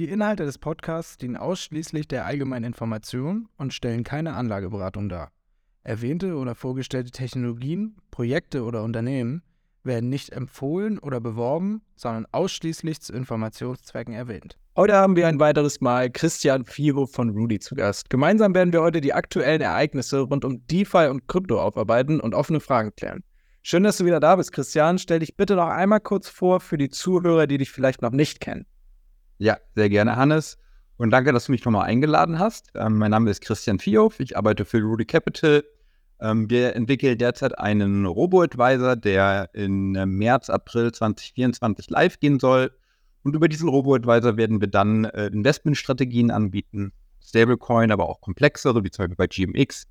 Die Inhalte des Podcasts dienen ausschließlich der allgemeinen Information und stellen keine Anlageberatung dar. Erwähnte oder vorgestellte Technologien, Projekte oder Unternehmen werden nicht empfohlen oder beworben, sondern ausschließlich zu Informationszwecken erwähnt. Heute haben wir ein weiteres Mal Christian Fiho von Rudy zu Gast. Gemeinsam werden wir heute die aktuellen Ereignisse rund um DeFi und Krypto aufarbeiten und offene Fragen klären. Schön, dass du wieder da bist, Christian. Stell dich bitte noch einmal kurz vor für die Zuhörer, die dich vielleicht noch nicht kennen. Ja, sehr gerne, Hannes. Und danke, dass du mich nochmal eingeladen hast. Ähm, mein Name ist Christian Vierhoff. Ich arbeite für Rudy Capital. Ähm, wir entwickeln derzeit einen Robo-Advisor, der in äh, März, April 2024 live gehen soll. Und über diesen Robo-Advisor werden wir dann äh, Investmentstrategien anbieten, Stablecoin, aber auch komplexere, wie zum Beispiel bei GMX.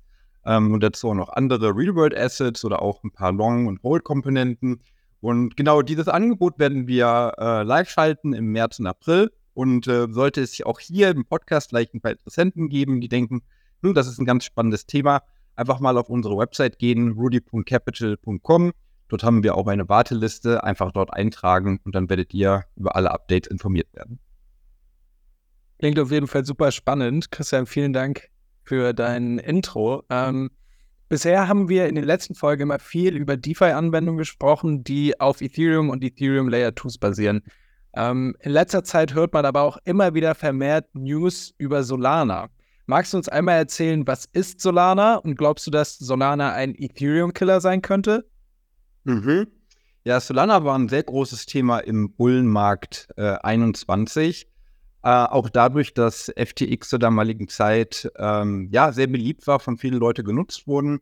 Ähm, und dazu auch noch andere Real-World-Assets oder auch ein paar Long- und Hold-Komponenten. Und genau dieses Angebot werden wir äh, live schalten im März und April. Und äh, sollte es auch hier im Podcast vielleicht ein paar Interessenten geben, die denken, hm, das ist ein ganz spannendes Thema, einfach mal auf unsere Website gehen, rudy.capital.com. Dort haben wir auch eine Warteliste. Einfach dort eintragen und dann werdet ihr über alle Updates informiert werden. Klingt auf jeden Fall super spannend. Christian, vielen Dank für dein Intro. Ähm, bisher haben wir in den letzten Folgen immer viel über DeFi-Anwendungen gesprochen, die auf Ethereum und Ethereum Layer 2s basieren. Ähm, in letzter Zeit hört man aber auch immer wieder vermehrt News über Solana. Magst du uns einmal erzählen, was ist Solana und glaubst du, dass Solana ein Ethereum-Killer sein könnte? Mhm. Ja, Solana war ein sehr großes Thema im Bullenmarkt äh, 21. Äh, auch dadurch, dass FTX zur damaligen Zeit ähm, ja sehr beliebt war, von vielen Leuten genutzt wurden.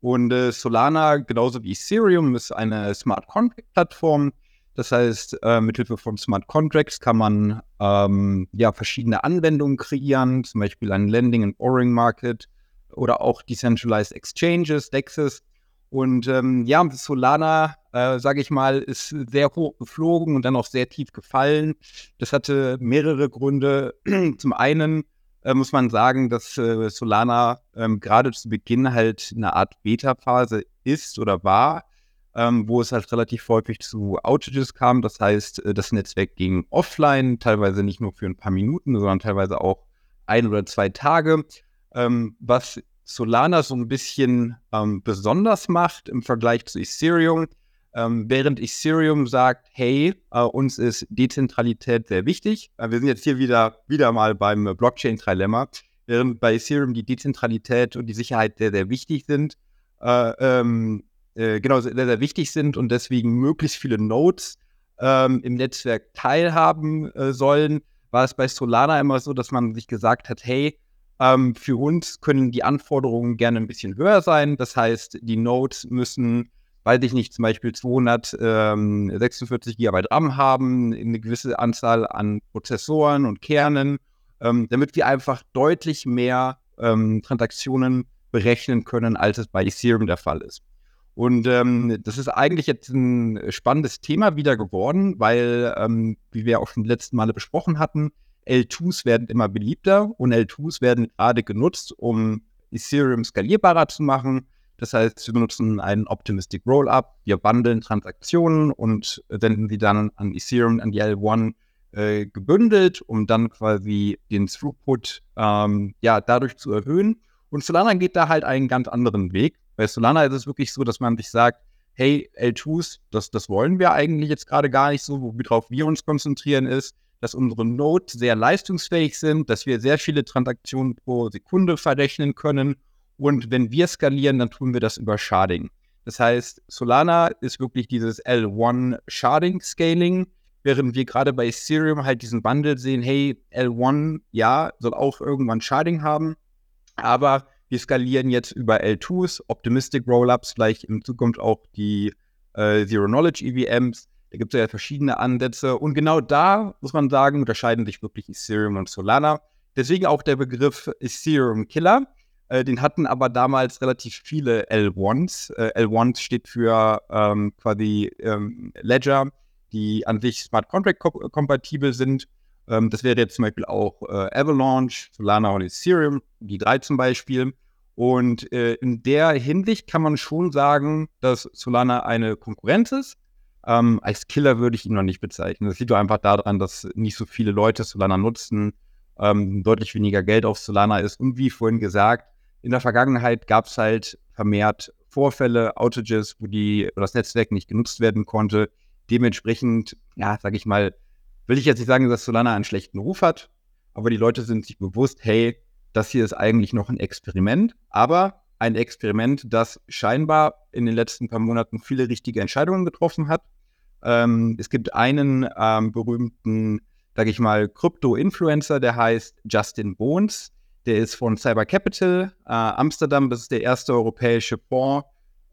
Und äh, Solana, genauso wie Ethereum, ist eine Smart Contract-Plattform, das heißt, äh, mithilfe von Smart Contracts kann man ähm, ja verschiedene Anwendungen kreieren, zum Beispiel ein Lending and Borrowing Market oder auch Decentralized Exchanges, DEXs. Und ähm, ja, Solana, äh, sage ich mal, ist sehr hoch geflogen und dann auch sehr tief gefallen. Das hatte mehrere Gründe. zum einen äh, muss man sagen, dass äh, Solana ähm, gerade zu Beginn halt eine Art Beta-Phase ist oder war ähm, wo es halt relativ häufig zu Outages kam. Das heißt, äh, das Netzwerk ging offline, teilweise nicht nur für ein paar Minuten, sondern teilweise auch ein oder zwei Tage. Ähm, was Solana so ein bisschen ähm, besonders macht im Vergleich zu Ethereum, ähm, während Ethereum sagt, hey, äh, uns ist Dezentralität sehr wichtig. Äh, wir sind jetzt hier wieder, wieder mal beim Blockchain-Trilemma. Während bei Ethereum die Dezentralität und die Sicherheit sehr, sehr wichtig sind, äh, ähm, äh, genau sehr, sehr wichtig sind und deswegen möglichst viele Nodes ähm, im Netzwerk teilhaben äh, sollen, war es bei Solana immer so, dass man sich gesagt hat, hey, ähm, für uns können die Anforderungen gerne ein bisschen höher sein. Das heißt, die Nodes müssen, weiß ich nicht, zum Beispiel 246 GB RAM haben, eine gewisse Anzahl an Prozessoren und Kernen, ähm, damit wir einfach deutlich mehr ähm, Transaktionen berechnen können, als es bei Ethereum der Fall ist. Und ähm, das ist eigentlich jetzt ein spannendes Thema wieder geworden, weil, ähm, wie wir auch schon die letzten Male besprochen hatten, L2s werden immer beliebter und L2s werden gerade genutzt, um Ethereum skalierbarer zu machen. Das heißt, wir benutzen einen Optimistic Rollup, wir bundeln Transaktionen und senden sie dann an Ethereum, an die L1 äh, gebündelt, um dann quasi den Throughput ähm, ja, dadurch zu erhöhen. Und Solana geht da halt einen ganz anderen Weg. Bei Solana ist es wirklich so, dass man sich sagt, hey, L2s, das, das wollen wir eigentlich jetzt gerade gar nicht so, worauf wir uns konzentrieren ist, dass unsere Nodes sehr leistungsfähig sind, dass wir sehr viele Transaktionen pro Sekunde verrechnen können. Und wenn wir skalieren, dann tun wir das über Sharding. Das heißt, Solana ist wirklich dieses L1 Sharding Scaling, während wir gerade bei Ethereum halt diesen Bundle sehen, hey, L1, ja, soll auch irgendwann Sharding haben, aber wir skalieren jetzt über L2s, Optimistic Rollups, vielleicht in Zukunft auch die äh, Zero-Knowledge EVMs. Da gibt es ja verschiedene Ansätze. Und genau da, muss man sagen, unterscheiden sich wirklich Ethereum und Solana. deswegen auch der Begriff Ethereum Killer. Äh, den hatten aber damals relativ viele L1s. Äh, L1 steht für ähm, quasi ähm, Ledger, die an sich Smart Contract kompatibel sind. Ähm, das wäre jetzt zum Beispiel auch äh, Avalanche, Solana und Ethereum, die drei zum Beispiel. Und äh, in der Hinsicht kann man schon sagen, dass Solana eine Konkurrenz ist. Ähm, als Killer würde ich ihn noch nicht bezeichnen. Das liegt doch einfach daran, dass nicht so viele Leute Solana nutzen, ähm, deutlich weniger Geld auf Solana ist. Und wie vorhin gesagt, in der Vergangenheit gab es halt vermehrt Vorfälle, Outages, wo, die, wo das Netzwerk nicht genutzt werden konnte. Dementsprechend, ja, sage ich mal, will ich jetzt nicht sagen, dass Solana einen schlechten Ruf hat, aber die Leute sind sich bewusst, hey, das hier ist eigentlich noch ein Experiment, aber ein Experiment, das scheinbar in den letzten paar Monaten viele richtige Entscheidungen getroffen hat. Ähm, es gibt einen ähm, berühmten, sage ich mal, Krypto-Influencer, der heißt Justin Bones. Der ist von Cyber Capital äh, Amsterdam. Das ist der erste europäische Fonds,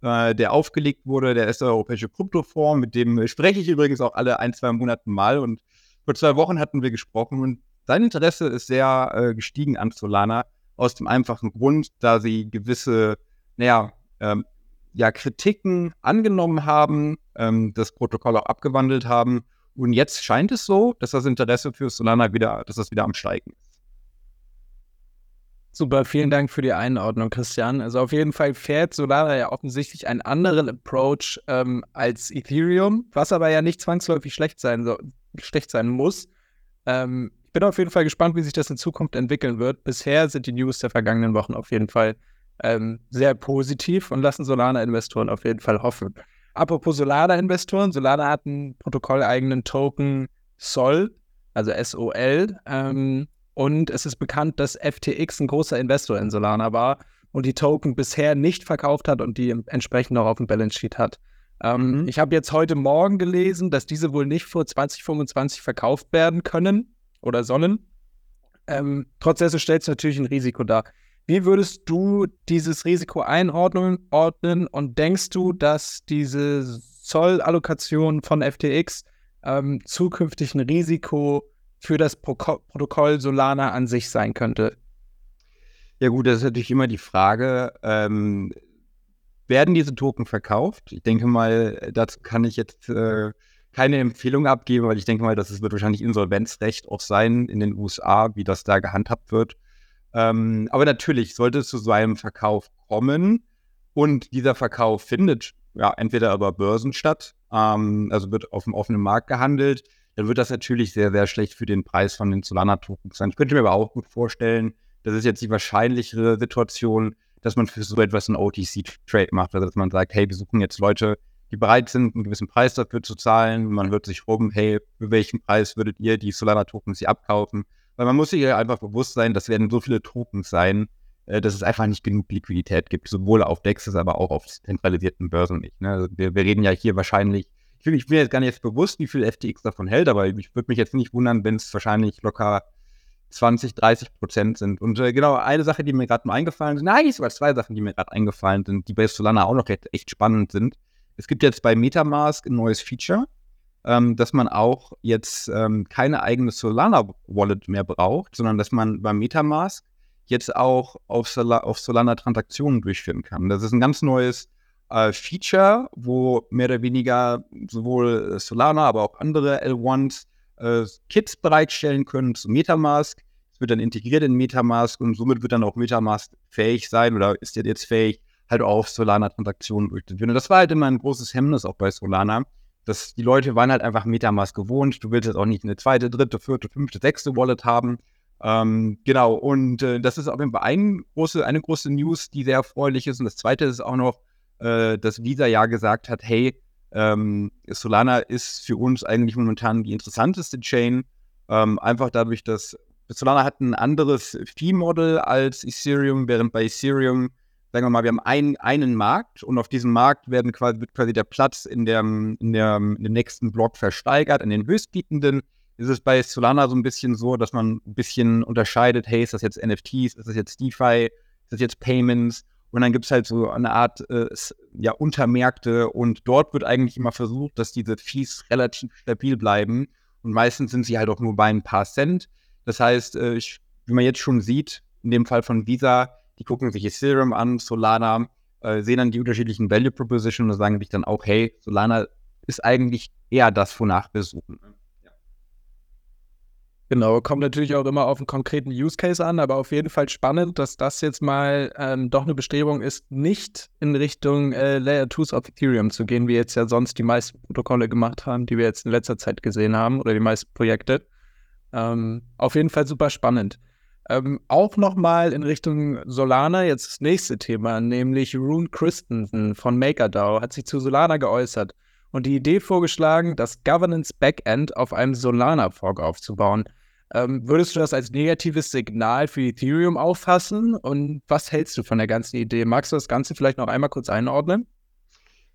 äh, der aufgelegt wurde, der erste europäische Kryptofonds. Mit dem spreche ich übrigens auch alle ein, zwei Monate mal. Und vor zwei Wochen hatten wir gesprochen und sein Interesse ist sehr äh, gestiegen an Solana aus dem einfachen Grund, da sie gewisse, naja, ähm, ja, Kritiken angenommen haben, ähm, das Protokoll auch abgewandelt haben. Und jetzt scheint es so, dass das Interesse für Solana wieder, dass das wieder am Steigen ist. Super, vielen Dank für die Einordnung, Christian. Also auf jeden Fall fährt Solana ja offensichtlich einen anderen Approach ähm, als Ethereum, was aber ja nicht zwangsläufig schlecht sein, so, schlecht sein muss. Ähm, ich bin auf jeden Fall gespannt, wie sich das in Zukunft entwickeln wird. Bisher sind die News der vergangenen Wochen auf jeden Fall ähm, sehr positiv und lassen Solana-Investoren auf jeden Fall hoffen. Apropos Solana-Investoren, Solana hat einen protokolleigenen Token Sol, also SOL. Ähm, und es ist bekannt, dass FTX ein großer Investor in Solana war und die Token bisher nicht verkauft hat und die entsprechend noch auf dem Balance Sheet hat. Ähm, mhm. Ich habe jetzt heute Morgen gelesen, dass diese wohl nicht vor 2025 verkauft werden können oder sollen. Ähm, trotz dessen stellt es natürlich ein Risiko dar. Wie würdest du dieses Risiko einordnen ordnen und denkst du, dass diese Zollallokation von FTX ähm, zukünftig ein Risiko für das Pro Protokoll Solana an sich sein könnte? Ja gut, das ist natürlich immer die Frage, ähm, werden diese Token verkauft? Ich denke mal, dazu kann ich jetzt äh, keine Empfehlung abgeben, weil ich denke mal, dass es wird wahrscheinlich Insolvenzrecht auch sein in den USA, wie das da gehandhabt wird. Ähm, aber natürlich sollte es zu so einem Verkauf kommen und dieser Verkauf findet ja entweder über Börsen statt, ähm, also wird auf dem offenen Markt gehandelt, dann wird das natürlich sehr, sehr schlecht für den Preis von den Solana-Tokens sein. Ich könnte mir aber auch gut vorstellen, das ist jetzt die wahrscheinlichere Situation, dass man für so etwas einen OTC-Trade macht. Also dass man sagt, hey, wir suchen jetzt Leute, die bereit sind, einen gewissen Preis dafür zu zahlen. Man hört sich rum, hey, für welchen Preis würdet ihr die Solana-Tokens hier abkaufen? Weil man muss sich ja einfach bewusst sein, das werden so viele Tokens sein, äh, dass es einfach nicht genug Liquidität gibt, sowohl auf Dexes, aber auch auf zentralisierten Börsen nicht. Ne? Also wir, wir, reden ja hier wahrscheinlich ich bin, ich bin jetzt gar nicht jetzt bewusst, wie viel FTX davon hält, aber ich würde mich jetzt nicht wundern, wenn es wahrscheinlich locker 20, 30 Prozent sind. Und äh, genau, eine Sache, die mir gerade mal eingefallen sind, nein, sogar zwei Sachen, die mir gerade eingefallen sind, die bei Solana auch noch echt spannend sind. Es gibt jetzt bei Metamask ein neues Feature, ähm, dass man auch jetzt ähm, keine eigene Solana-Wallet mehr braucht, sondern dass man bei Metamask jetzt auch auf, Sol auf Solana Transaktionen durchführen kann. Das ist ein ganz neues äh, Feature, wo mehr oder weniger sowohl Solana, aber auch andere L1s äh, Kits bereitstellen können zu Metamask. Es wird dann integriert in Metamask und somit wird dann auch Metamask fähig sein oder ist jetzt fähig, halt auch Solana-Transaktionen durchzuführen. Und das war halt immer ein großes Hemmnis auch bei Solana, dass die Leute waren halt einfach Metamask gewohnt. Du willst jetzt auch nicht eine zweite, dritte, vierte, fünfte, sechste Wallet haben. Ähm, genau, und äh, das ist auf jeden Fall ein große, eine große News, die sehr erfreulich ist. Und das zweite ist auch noch, äh, dass Visa ja gesagt hat, hey, ähm, Solana ist für uns eigentlich momentan die interessanteste Chain, ähm, einfach dadurch, dass Solana hat ein anderes Fee-Model als Ethereum, während bei Ethereum, sagen wir mal, wir haben ein, einen Markt und auf diesem Markt werden quasi, wird quasi der Platz in, der, in, der, in dem nächsten Block versteigert, an den höchstbietenden. Ist es bei Solana so ein bisschen so, dass man ein bisschen unterscheidet, hey, ist das jetzt NFTs, ist das jetzt DeFi, ist das jetzt Payments? Und dann gibt es halt so eine Art äh, ja, Untermärkte und dort wird eigentlich immer versucht, dass diese Fees relativ stabil bleiben. Und meistens sind sie halt auch nur bei ein paar Cent. Das heißt, äh, ich wie man jetzt schon sieht, in dem Fall von Visa, die gucken sich Ethereum an, Solana, äh, sehen dann die unterschiedlichen Value Propositions und sagen sich dann auch, hey, Solana ist eigentlich eher das, wonach wir suchen. Genau, kommt natürlich auch immer auf einen konkreten Use Case an, aber auf jeden Fall spannend, dass das jetzt mal ähm, doch eine Bestrebung ist, nicht in Richtung äh, Layer 2s of Ethereum zu gehen, wie jetzt ja sonst die meisten Protokolle gemacht haben, die wir jetzt in letzter Zeit gesehen haben oder die meisten Projekte. Ähm, auf jeden Fall super spannend. Ähm, auch nochmal in Richtung Solana, jetzt das nächste Thema, nämlich Rune Christensen von MakerDAO hat sich zu Solana geäußert und die Idee vorgeschlagen, das Governance Backend auf einem Solana-Fork aufzubauen. Ähm, würdest du das als negatives Signal für Ethereum auffassen? Und was hältst du von der ganzen Idee? Magst du das Ganze vielleicht noch einmal kurz einordnen?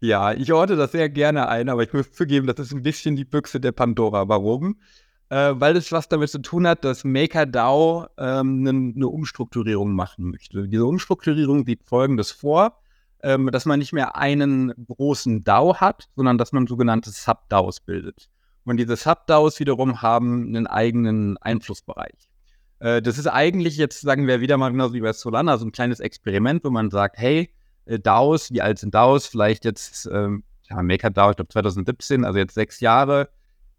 Ja, ich ordne das sehr gerne ein, aber ich muss zugeben, das ist ein bisschen die Büchse der Pandora. Warum? Äh, weil es was damit zu tun hat, dass MakerDAO ähm, eine ne Umstrukturierung machen möchte. Diese Umstrukturierung sieht folgendes vor, ähm, dass man nicht mehr einen großen DAO hat, sondern dass man sogenannte Sub-DAOs bildet. Und diese Sub-DAOs wiederum haben einen eigenen Einflussbereich. Äh, das ist eigentlich jetzt, sagen wir wieder mal genauso wie bei Solana, so ein kleines Experiment, wo man sagt, hey, äh, DAOs, wie alt sind DAOs? Vielleicht jetzt, ähm, ja, MakerDAO, ich glaube 2017, also jetzt sechs Jahre.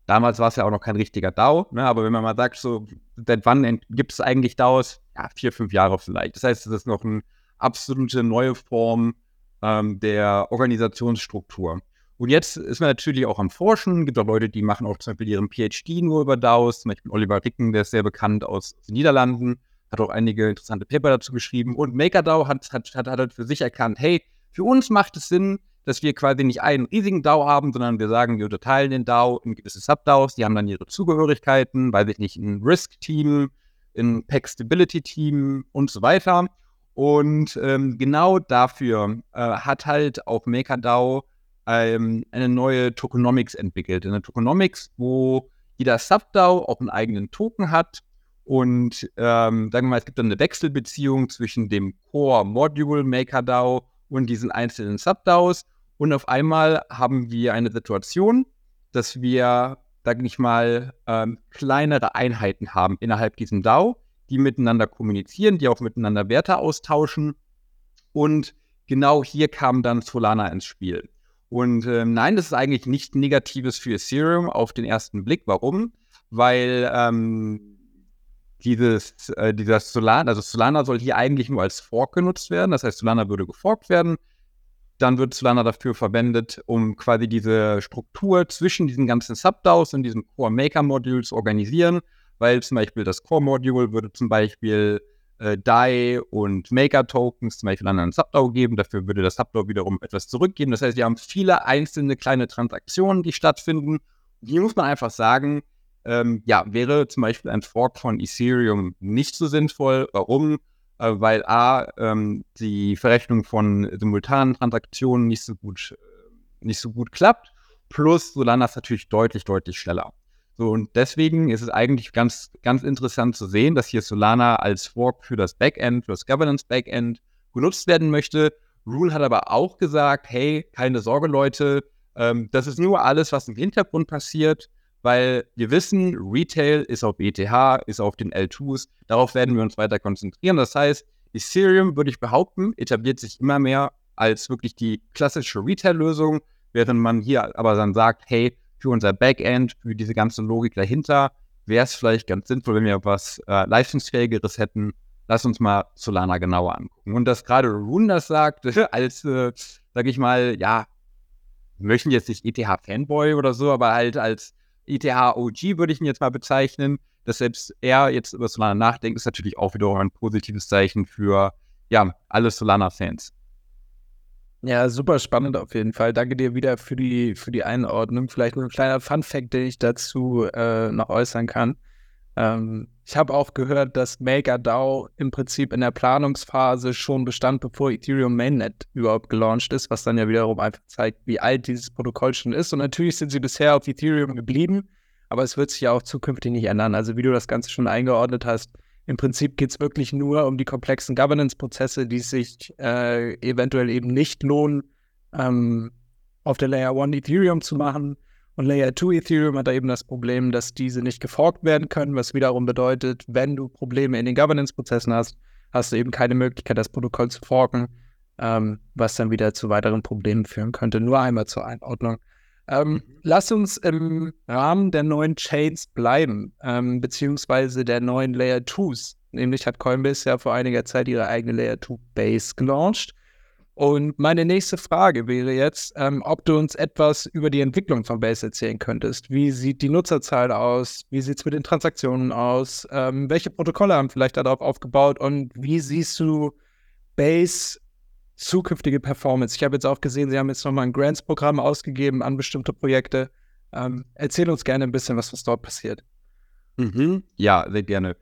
Damals war es ja auch noch kein richtiger DAO, ne? aber wenn man mal sagt, so, seit wann gibt es eigentlich DAOs? Ja, vier, fünf Jahre vielleicht. Das heißt, es ist noch eine absolute neue Form ähm, der Organisationsstruktur. Und jetzt ist man natürlich auch am Forschen. Es gibt auch Leute, die machen auch zum Beispiel ihren PhD nur über DAOs. Zum Beispiel Oliver Ricken, der ist sehr bekannt aus den Niederlanden, hat auch einige interessante Paper dazu geschrieben. Und MakerDAO hat, hat, hat, hat halt für sich erkannt, hey, für uns macht es Sinn, dass wir quasi nicht einen riesigen DAO haben, sondern wir sagen, wir unterteilen den DAO in gewisse Sub-DAOs, die haben dann ihre Zugehörigkeiten, weiß ich nicht, ein Risk-Team, ein Pack-Stability-Team und so weiter. Und ähm, genau dafür äh, hat halt auch MakerDAO ähm, eine neue Tokenomics entwickelt. Eine Tokenomics, wo jeder Subdao auch einen eigenen Token hat und ähm, sagen wir mal, es gibt dann eine Wechselbeziehung zwischen dem Core Module MakerDAO und diesen einzelnen Subdaos. Und auf einmal haben wir eine Situation, dass wir, sage ich mal, ähm, kleinere Einheiten haben innerhalb diesem DAO, die miteinander kommunizieren, die auch miteinander Werte austauschen. Und genau hier kam dann Solana ins Spiel. Und äh, nein, das ist eigentlich nicht Negatives für Ethereum auf den ersten Blick. Warum? Weil ähm, dieses, äh, dieser Solana, also Solana soll hier eigentlich nur als Fork genutzt werden. Das heißt, Solana würde geforkt werden. Dann wird Solana dafür verwendet, um quasi diese Struktur zwischen diesen ganzen Subdaos und diesen Core Maker Modules zu organisieren, weil zum Beispiel das Core Module würde zum Beispiel äh, DAI und Maker-Tokens zum Beispiel an einen Subdao geben. Dafür würde das Subdao wiederum etwas zurückgeben. Das heißt, wir haben viele einzelne kleine Transaktionen, die stattfinden. Hier muss man einfach sagen, ähm, ja, wäre zum Beispiel ein Fork von Ethereum nicht so sinnvoll. Warum? Äh, weil A, ähm, die Verrechnung von simultanen Transaktionen nicht so gut, äh, nicht so gut klappt. Plus Solana ist natürlich deutlich, deutlich schneller. So, und deswegen ist es eigentlich ganz, ganz interessant zu sehen, dass hier Solana als Fork für das Backend, für das Governance Backend genutzt werden möchte. Rule hat aber auch gesagt, hey, keine Sorge, Leute, ähm, das ist nur alles, was im Hintergrund passiert, weil wir wissen, Retail ist auf ETH, ist auf den L2s, darauf werden wir uns weiter konzentrieren. Das heißt, Ethereum, würde ich behaupten, etabliert sich immer mehr als wirklich die klassische Retail-Lösung, während man hier aber dann sagt, hey, für unser Backend, für diese ganze Logik dahinter, wäre es vielleicht ganz sinnvoll, wenn wir was äh, leistungsfähigeres hätten. Lass uns mal Solana genauer angucken. Und dass gerade Rune das sagt, als, äh, sag ich mal, ja, wir möchten jetzt nicht ETH-Fanboy oder so, aber halt als ETH-OG würde ich ihn jetzt mal bezeichnen, dass selbst er jetzt über Solana nachdenkt, ist natürlich auch wiederum ein positives Zeichen für, ja, alle Solana-Fans. Ja, super spannend auf jeden Fall. Danke dir wieder für die, für die Einordnung. Vielleicht noch ein kleiner Fun-Fact, den ich dazu äh, noch äußern kann. Ähm, ich habe auch gehört, dass MakerDAO im Prinzip in der Planungsphase schon bestand, bevor Ethereum Mainnet überhaupt gelauncht ist, was dann ja wiederum einfach zeigt, wie alt dieses Protokoll schon ist. Und natürlich sind sie bisher auf Ethereum geblieben, aber es wird sich ja auch zukünftig nicht ändern. Also wie du das Ganze schon eingeordnet hast, im Prinzip geht es wirklich nur um die komplexen Governance-Prozesse, die sich äh, eventuell eben nicht lohnen, ähm, auf der Layer 1 Ethereum zu machen. Und Layer 2 Ethereum hat da eben das Problem, dass diese nicht geforkt werden können, was wiederum bedeutet, wenn du Probleme in den Governance-Prozessen hast, hast du eben keine Möglichkeit, das Protokoll zu forken, ähm, was dann wieder zu weiteren Problemen führen könnte. Nur einmal zur Einordnung. Ähm, mhm. lass uns im Rahmen der neuen Chains bleiben, ähm, beziehungsweise der neuen Layer 2s. Nämlich hat Coinbase ja vor einiger Zeit ihre eigene Layer 2 Base gelauncht. Und meine nächste Frage wäre jetzt, ähm, ob du uns etwas über die Entwicklung von Base erzählen könntest. Wie sieht die Nutzerzahl aus? Wie sieht es mit den Transaktionen aus? Ähm, welche Protokolle haben vielleicht darauf aufgebaut? Und wie siehst du Base zukünftige Performance? Ich habe jetzt auch gesehen, Sie haben jetzt nochmal ein Grants-Programm ausgegeben an bestimmte Projekte. Ähm, erzähl uns gerne ein bisschen, was, was dort passiert. Mhm. Ja, sehr gerne.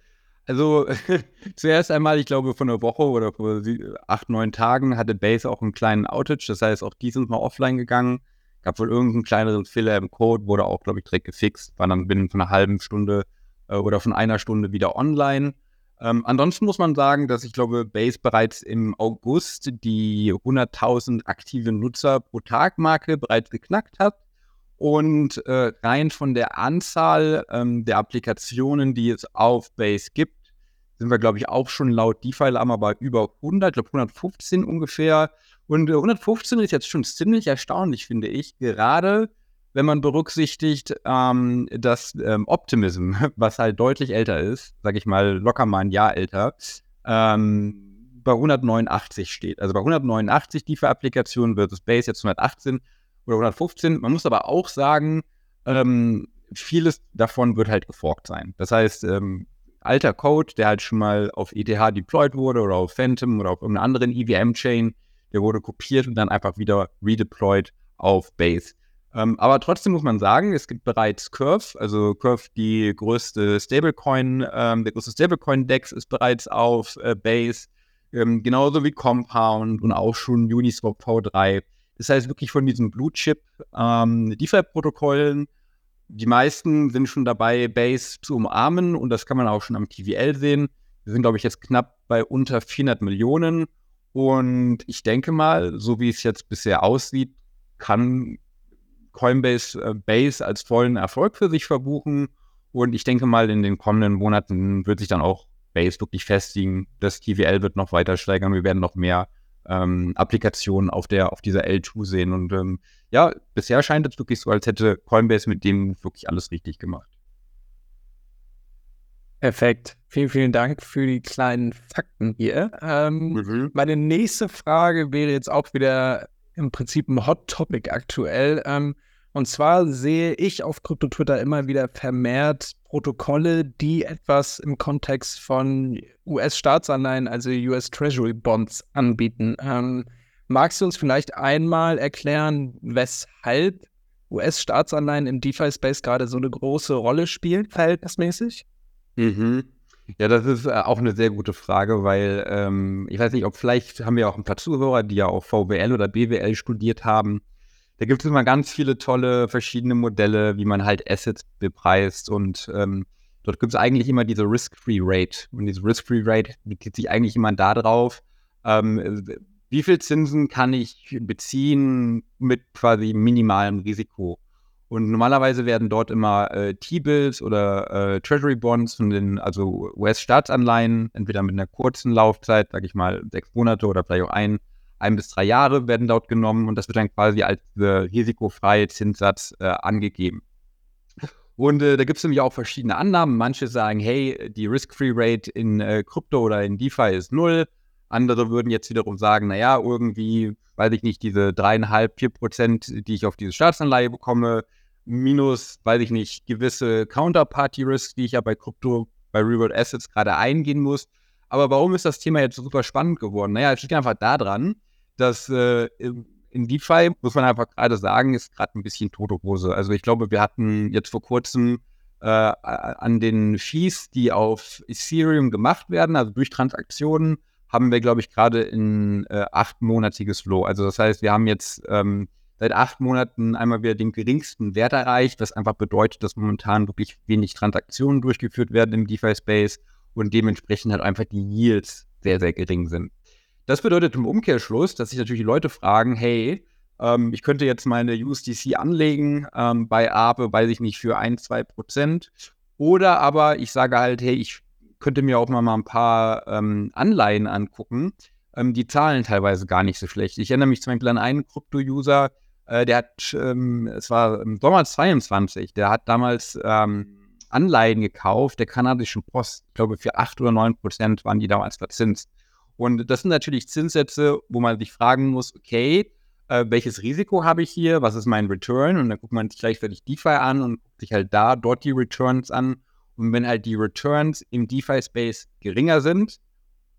Also zuerst einmal, ich glaube, vor einer Woche oder vor acht, neun Tagen hatte Base auch einen kleinen Outage. Das heißt, auch die sind mal offline gegangen. Gab wohl irgendeinen kleineren Fehler im Code, wurde auch, glaube ich, direkt gefixt. War dann binnen von einer halben Stunde äh, oder von einer Stunde wieder online. Ähm, ansonsten muss man sagen, dass ich glaube, Base bereits im August die 100.000 aktive Nutzer pro Tag Marke bereits geknackt hat. Und äh, rein von der Anzahl ähm, der Applikationen, die es auf Base gibt, sind wir, glaube ich, auch schon laut DeFi-Lama bei über 100, ich glaube 115 ungefähr. Und äh, 115 ist jetzt schon ziemlich erstaunlich, finde ich, gerade wenn man berücksichtigt, ähm, dass ähm, Optimism, was halt deutlich älter ist, sage ich mal locker mal ein Jahr älter, ähm, bei 189 steht. Also bei 189 DeFi-Applikationen versus Base jetzt 118 oder 115. Man muss aber auch sagen, ähm, vieles davon wird halt geforkt sein. Das heißt, ähm, alter Code, der halt schon mal auf ETH deployed wurde oder auf Phantom oder auf irgendeiner anderen EVM-Chain, der wurde kopiert und dann einfach wieder redeployed auf Base. Ähm, aber trotzdem muss man sagen, es gibt bereits Curve, also Curve, die größte Stablecoin, ähm, der größte Stablecoin-Dex ist bereits auf äh, Base, ähm, genauso wie Compound und auch schon Uniswap V3. Das heißt wirklich von diesen Blue Chip ähm, DeFi-Protokollen. Die meisten sind schon dabei, Base zu umarmen und das kann man auch schon am TVL sehen. Wir sind, glaube ich, jetzt knapp bei unter 400 Millionen. Und ich denke mal, so wie es jetzt bisher aussieht, kann Coinbase äh, Base als vollen Erfolg für sich verbuchen. Und ich denke mal, in den kommenden Monaten wird sich dann auch Base wirklich festigen. Das TVL wird noch weiter steigern. Wir werden noch mehr ähm, Applikationen auf der, auf dieser L2 sehen. Und ähm, ja, bisher scheint es wirklich so, als hätte Coinbase mit dem wirklich alles richtig gemacht. Perfekt. Vielen, vielen Dank für die kleinen Fakten hier. Ähm, mhm. Meine nächste Frage wäre jetzt auch wieder im Prinzip ein Hot Topic aktuell. Ähm, und zwar sehe ich auf Krypto Twitter immer wieder vermehrt Protokolle, die etwas im Kontext von US-Staatsanleihen, also US Treasury Bonds, anbieten. Ähm, magst du uns vielleicht einmal erklären, weshalb US-Staatsanleihen im DeFi-Space gerade so eine große Rolle spielen, verhältnismäßig? Mhm. Ja, das ist äh, auch eine sehr gute Frage, weil ähm, ich weiß nicht, ob vielleicht haben wir auch ein paar Zuhörer, die ja auch VWL oder BWL studiert haben. Da gibt es immer ganz viele tolle verschiedene Modelle, wie man halt Assets bepreist und ähm, dort gibt es eigentlich immer diese Risk-Free Rate und diese Risk-Free Rate bezieht sich eigentlich immer darauf, ähm, wie viel Zinsen kann ich beziehen mit quasi minimalem Risiko. Und normalerweise werden dort immer äh, T-Bills oder äh, Treasury Bonds von den, also US-Staatsanleihen, entweder mit einer kurzen Laufzeit, sage ich mal sechs Monate oder vielleicht auch ein, ein bis drei Jahre werden dort genommen und das wird dann quasi als äh, risikofreie Zinssatz äh, angegeben. Und äh, da gibt es nämlich auch verschiedene Annahmen. Manche sagen, hey, die Risk-Free-Rate in äh, Krypto oder in DeFi ist null. Andere würden jetzt wiederum sagen, naja, irgendwie, weiß ich nicht, diese dreieinhalb, vier Prozent, die ich auf diese Staatsanleihe bekomme, minus, weiß ich nicht, gewisse Counterparty-Risk, die ich ja bei Krypto, bei Reward Assets gerade eingehen muss. Aber warum ist das Thema jetzt super spannend geworden? Naja, es liegt einfach daran, dass äh, in DeFi, muss man einfach gerade sagen, ist gerade ein bisschen tote. Also ich glaube, wir hatten jetzt vor kurzem äh, an den Fees, die auf Ethereum gemacht werden, also durch Transaktionen, haben wir, glaube ich, gerade ein äh, achtmonatiges Low. Also das heißt, wir haben jetzt ähm, seit acht Monaten einmal wieder den geringsten Wert erreicht, was einfach bedeutet, dass momentan wirklich wenig Transaktionen durchgeführt werden im DeFi-Space und dementsprechend halt einfach die Yields sehr, sehr gering sind. Das bedeutet im Umkehrschluss, dass sich natürlich die Leute fragen, hey, ähm, ich könnte jetzt meine USDC anlegen ähm, bei Ape, weiß ich nicht, für ein, zwei Prozent. Oder aber ich sage halt, hey, ich könnte mir auch mal, mal ein paar ähm, Anleihen angucken. Ähm, die zahlen teilweise gar nicht so schlecht. Ich erinnere mich zum Beispiel an einen Krypto-User, äh, der hat, ähm, es war im Sommer 22, der hat damals ähm, Anleihen gekauft, der kanadischen Post, ich glaube für 8 oder 9 Prozent waren die damals verzinst. Und das sind natürlich Zinssätze, wo man sich fragen muss, okay, äh, welches Risiko habe ich hier, was ist mein Return? Und dann guckt man sich gleichzeitig DeFi an und guckt sich halt da dort die Returns an. Und wenn halt die Returns im DeFi-Space geringer sind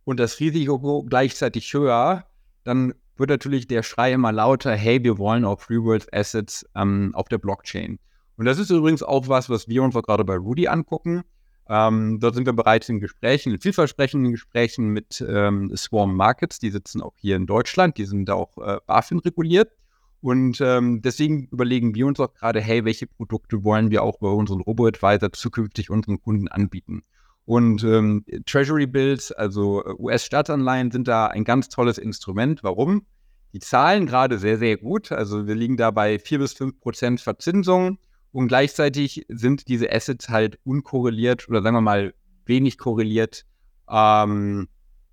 und das Risiko gleichzeitig höher, dann wird natürlich der Schrei immer lauter, hey, wir wollen auch Free-World Assets ähm, auf der Blockchain. Und das ist übrigens auch was, was wir uns auch gerade bei Rudy angucken. Ähm, dort sind wir bereits in Gesprächen, in vielversprechenden Gesprächen mit ähm, Swarm Markets. Die sitzen auch hier in Deutschland, die sind auch äh, BaFin reguliert. Und ähm, deswegen überlegen wir uns auch gerade, hey, welche Produkte wollen wir auch bei unseren Robo-Advisor zukünftig unseren Kunden anbieten? Und ähm, Treasury Bills, also äh, US-Staatsanleihen, sind da ein ganz tolles Instrument. Warum? Die zahlen gerade sehr, sehr gut. Also wir liegen da bei 4 bis 5 Prozent Verzinsung. Und gleichzeitig sind diese Assets halt unkorreliert oder sagen wir mal wenig korreliert ähm,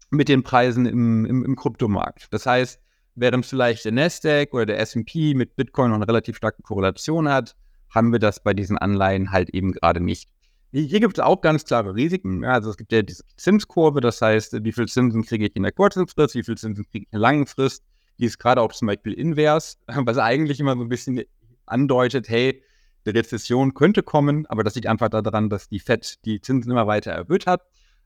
mit den Preisen im, im, im Kryptomarkt. Das heißt, während vielleicht der Nasdaq oder der S&P mit Bitcoin noch eine relativ starke Korrelation hat, haben wir das bei diesen Anleihen halt eben gerade nicht. Hier gibt es auch ganz klare Risiken. Also es gibt ja diese Zinskurve, das heißt, wie viel Zinsen kriege ich in der kurzen Frist, wie viel Zinsen kriege ich in der langen Frist. Die ist gerade auch zum Beispiel invers, was eigentlich immer so ein bisschen andeutet, hey, die Rezession könnte kommen, aber das liegt einfach daran, dass die FED die Zinsen immer weiter erhöht hat.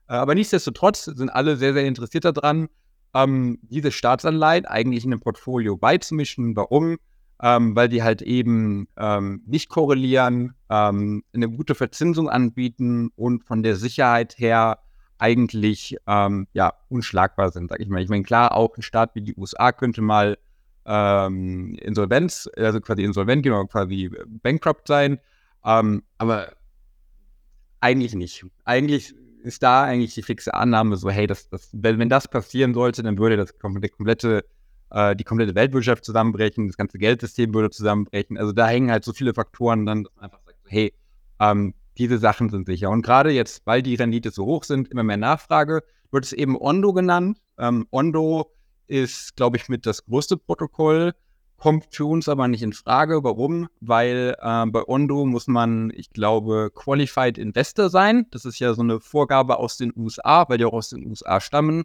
Äh, aber nichtsdestotrotz sind alle sehr, sehr interessiert daran, ähm, diese Staatsanleihen eigentlich in einem Portfolio beizumischen. Warum? Ähm, weil die halt eben ähm, nicht korrelieren, ähm, eine gute Verzinsung anbieten und von der Sicherheit her eigentlich ähm, ja, unschlagbar sind, sag ich mal. Ich meine, klar, auch ein Staat wie die USA könnte mal ähm, Insolvenz, also quasi insolvent, genau, quasi bankrupt sein. Ähm, aber eigentlich nicht. Eigentlich ist da eigentlich die fixe Annahme so, hey, das, das, wenn, wenn das passieren sollte, dann würde das komplette, äh, die komplette Weltwirtschaft zusammenbrechen, das ganze Geldsystem würde zusammenbrechen. Also da hängen halt so viele Faktoren dann, dass man einfach sagt, hey, ähm, diese Sachen sind sicher. Und gerade jetzt, weil die Rendite so hoch sind, immer mehr Nachfrage, wird es eben Ondo genannt. Ähm, Ondo ist, glaube ich, mit das größte Protokoll, kommt für uns aber nicht in Frage. Warum? Weil äh, bei Ondo muss man, ich glaube, Qualified Investor sein. Das ist ja so eine Vorgabe aus den USA, weil die auch aus den USA stammen.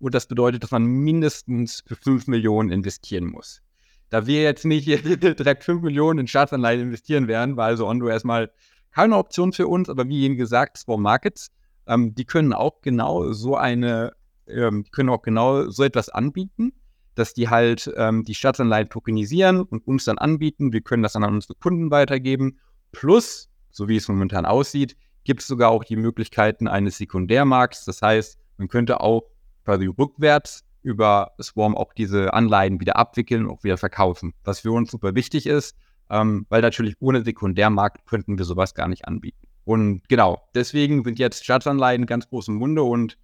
Und das bedeutet, dass man mindestens für 5 Millionen investieren muss. Da wir jetzt nicht direkt 5 Millionen in Staatsanleihen investieren werden, war also Ondo erstmal keine Option für uns. Aber wie eben gesagt, Swarm Markets, ähm, die können auch genau so eine ähm, können auch genau so etwas anbieten, dass die halt ähm, die Staatsanleihen tokenisieren und uns dann anbieten. Wir können das dann an unsere Kunden weitergeben. Plus, so wie es momentan aussieht, gibt es sogar auch die Möglichkeiten eines Sekundärmarkts. Das heißt, man könnte auch quasi rückwärts über Swarm auch diese Anleihen wieder abwickeln und auch wieder verkaufen, was für uns super wichtig ist, ähm, weil natürlich ohne Sekundärmarkt könnten wir sowas gar nicht anbieten. Und genau, deswegen sind jetzt Staatsanleihen ganz groß im Munde und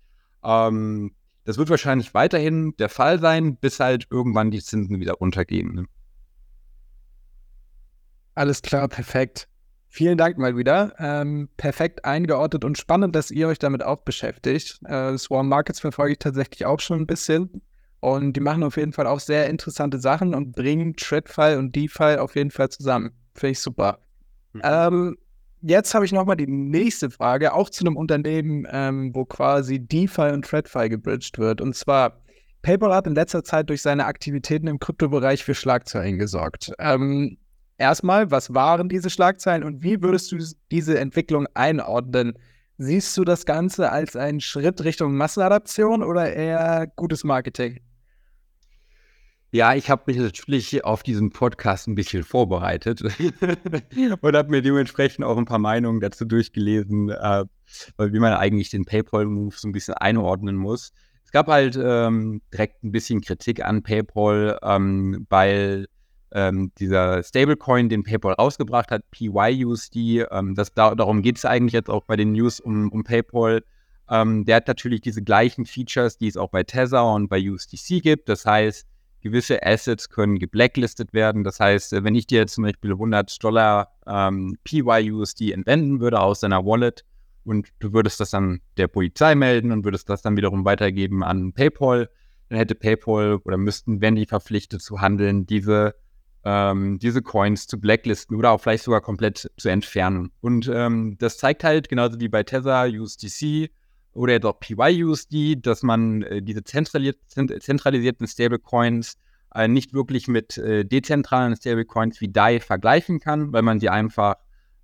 ähm, das wird wahrscheinlich weiterhin der Fall sein, bis halt irgendwann die Zinsen wieder runtergehen. Ne? Alles klar, perfekt. Vielen Dank mal wieder. Ähm, perfekt eingeordnet und spannend, dass ihr euch damit auch beschäftigt. Äh, Swarm Markets verfolge ich tatsächlich auch schon ein bisschen. Und die machen auf jeden Fall auch sehr interessante Sachen und bringen TradFi und DeFi auf jeden Fall zusammen. Finde ich super. Mhm. Ähm, jetzt habe ich nochmal die nächste Frage, auch zu einem Unternehmen, ähm, wo quasi DeFi und TradFi gebridged wird. Und zwar, PayPal hat in letzter Zeit durch seine Aktivitäten im Kryptobereich für Schlagzeilen gesorgt. Ähm, erstmal, was waren diese Schlagzeilen und wie würdest du diese Entwicklung einordnen? Siehst du das Ganze als einen Schritt Richtung Massenadaption oder eher gutes Marketing? Ja, ich habe mich natürlich auf diesen Podcast ein bisschen vorbereitet und habe mir dementsprechend auch ein paar Meinungen dazu durchgelesen, äh, wie man eigentlich den PayPal-Move so ein bisschen einordnen muss. Es gab halt ähm, direkt ein bisschen Kritik an PayPal, ähm, weil ähm, dieser Stablecoin, den PayPal rausgebracht hat, PYUSD, ähm, das, da, darum geht es eigentlich jetzt auch bei den News um, um PayPal. Ähm, der hat natürlich diese gleichen Features, die es auch bei Tether und bei USDC gibt. Das heißt, gewisse Assets können geblacklistet werden. Das heißt, äh, wenn ich dir zum Beispiel 100 Dollar ähm, PYUSD entwenden würde aus deiner Wallet und du würdest das dann der Polizei melden und würdest das dann wiederum weitergeben an PayPal, dann hätte PayPal oder müssten, wenn die verpflichtet zu handeln, diese, ähm, diese Coins zu blacklisten oder auch vielleicht sogar komplett zu entfernen. Und ähm, das zeigt halt, genauso wie bei Tether, USDC oder jetzt auch PYUSD, dass man äh, diese zentralis zentralisierten Stablecoins äh, nicht wirklich mit äh, dezentralen Stablecoins wie DAI vergleichen kann, weil man sie einfach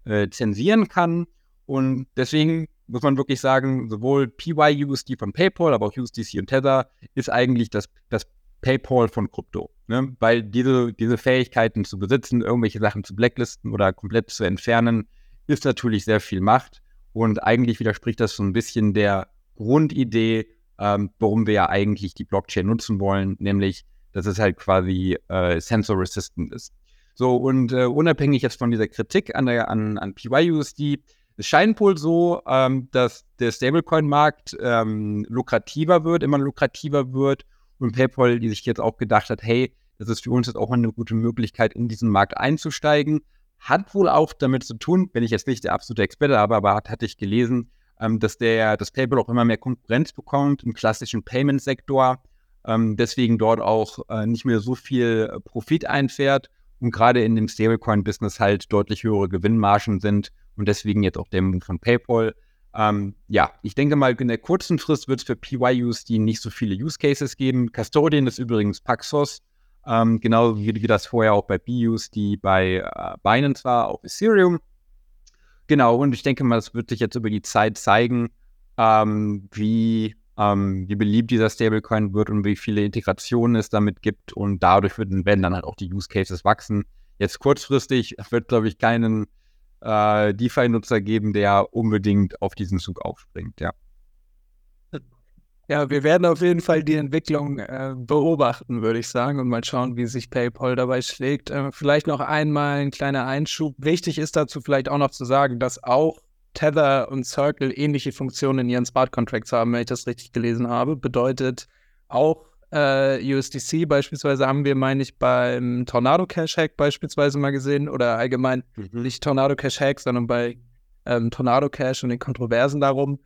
äh, zensieren kann. Und deswegen muss man wirklich sagen, sowohl PYUSD von PayPal, aber auch USDC und Tether ist eigentlich das, das PayPal von Krypto. Ne? Weil diese, diese Fähigkeiten zu besitzen, irgendwelche Sachen zu blacklisten oder komplett zu entfernen, ist natürlich sehr viel Macht. Und eigentlich widerspricht das so ein bisschen der Grundidee, ähm, warum wir ja eigentlich die Blockchain nutzen wollen, nämlich, dass es halt quasi äh, sensor-resistant ist. So, und äh, unabhängig jetzt von dieser Kritik an, der, an, an PYUSD, es scheint wohl so, ähm, dass der Stablecoin-Markt ähm, lukrativer wird, immer lukrativer wird und PayPal, die sich jetzt auch gedacht hat, hey, das ist für uns jetzt auch mal eine gute Möglichkeit, in diesen Markt einzusteigen, hat wohl auch damit zu tun, wenn ich jetzt nicht der absolute Experte habe, aber hat, hatte ich gelesen, ähm, dass der, das PayPal auch immer mehr Konkurrenz bekommt im klassischen Payment-Sektor, ähm, deswegen dort auch äh, nicht mehr so viel äh, Profit einfährt und gerade in dem Stablecoin-Business halt deutlich höhere Gewinnmargen sind und deswegen jetzt auch der Move von PayPal. Ähm, ja, ich denke mal, in der kurzen Frist wird es für PYUSD nicht so viele Use Cases geben. Custodian ist übrigens Paxos, ähm, genau wie, wie, das vorher auch bei BUSD bei äh, Binance war, auf Ethereum. Genau, und ich denke mal, das wird sich jetzt über die Zeit zeigen, ähm, wie, ähm, wie beliebt dieser Stablecoin wird und wie viele Integrationen es damit gibt. Und dadurch werden, werden dann halt auch die Use Cases wachsen. Jetzt kurzfristig wird, glaube ich, keinen äh, DeFi-Nutzer geben, der unbedingt auf diesen Zug aufspringt, ja. Ja, wir werden auf jeden Fall die Entwicklung äh, beobachten, würde ich sagen, und mal schauen, wie sich PayPal dabei schlägt. Äh, vielleicht noch einmal ein kleiner Einschub. Wichtig ist dazu vielleicht auch noch zu sagen, dass auch Tether und Circle ähnliche Funktionen in ihren Smart Contracts haben, wenn ich das richtig gelesen habe. Bedeutet, auch äh, USDC beispielsweise haben wir, meine ich, beim Tornado Cash Hack beispielsweise mal gesehen oder allgemein mhm. nicht Tornado Cash Hack, sondern bei ähm, Tornado Cash und den Kontroversen darum,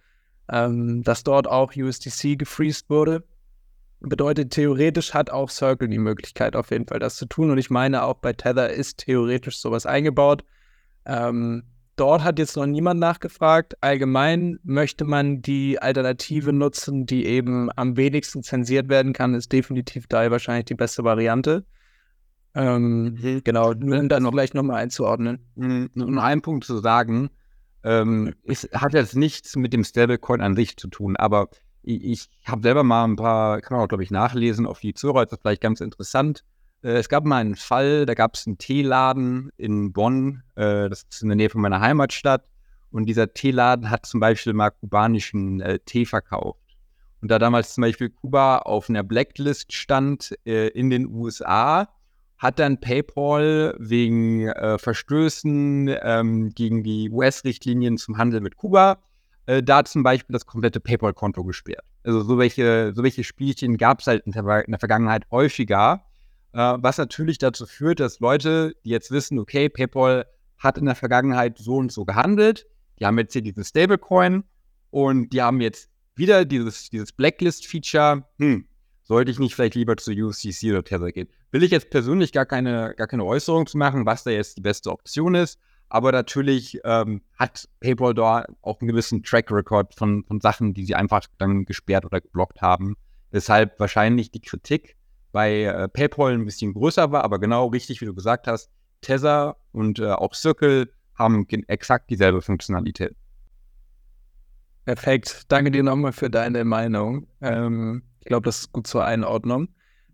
ähm, dass dort auch USDC gefreezed wurde. Bedeutet, theoretisch hat auch Circle die Möglichkeit, auf jeden Fall das zu tun. Und ich meine, auch bei Tether ist theoretisch sowas eingebaut. Ähm, Dort hat jetzt noch niemand nachgefragt. Allgemein möchte man die Alternative nutzen, die eben am wenigsten zensiert werden kann, ist definitiv da wahrscheinlich die beste Variante. Ähm, mhm. Genau, um dann noch gleich nochmal einzuordnen. Mhm. Um einen Punkt zu sagen, ähm, es hat jetzt nichts mit dem Stablecoin an sich zu tun, aber ich, ich habe selber mal ein paar, kann man auch, glaube ich, nachlesen auf die Zuhörer, ist das vielleicht ganz interessant. Äh, es gab mal einen Fall, da gab es einen Teeladen in Bonn, äh, das ist in der Nähe von meiner Heimatstadt. Und dieser Teeladen hat zum Beispiel mal kubanischen äh, Tee verkauft. Und da damals zum Beispiel Kuba auf einer Blacklist stand in den USA, hat dann PayPal wegen Verstößen ähm, gegen die US-Richtlinien zum Handel mit Kuba da zum Beispiel das komplette PayPal-Konto gesperrt. Also so welche, so welche Spielchen gab es halt in der, in der Vergangenheit häufiger was natürlich dazu führt, dass Leute, die jetzt wissen, okay, PayPal hat in der Vergangenheit so und so gehandelt, die haben jetzt hier diesen Stablecoin und die haben jetzt wieder dieses, dieses Blacklist-Feature, hm, sollte ich nicht vielleicht lieber zu UCC oder Tether gehen? Will ich jetzt persönlich gar keine, gar keine Äußerung zu machen, was da jetzt die beste Option ist, aber natürlich ähm, hat PayPal da auch einen gewissen Track Record von, von Sachen, die sie einfach dann gesperrt oder geblockt haben. Deshalb wahrscheinlich die Kritik, bei äh, PayPal ein bisschen größer war, aber genau richtig, wie du gesagt hast, Tether und äh, auch Circle haben exakt dieselbe Funktionalität. Perfekt. Danke dir nochmal für deine Meinung. Ähm, ich glaube, das ist gut zur Einordnung.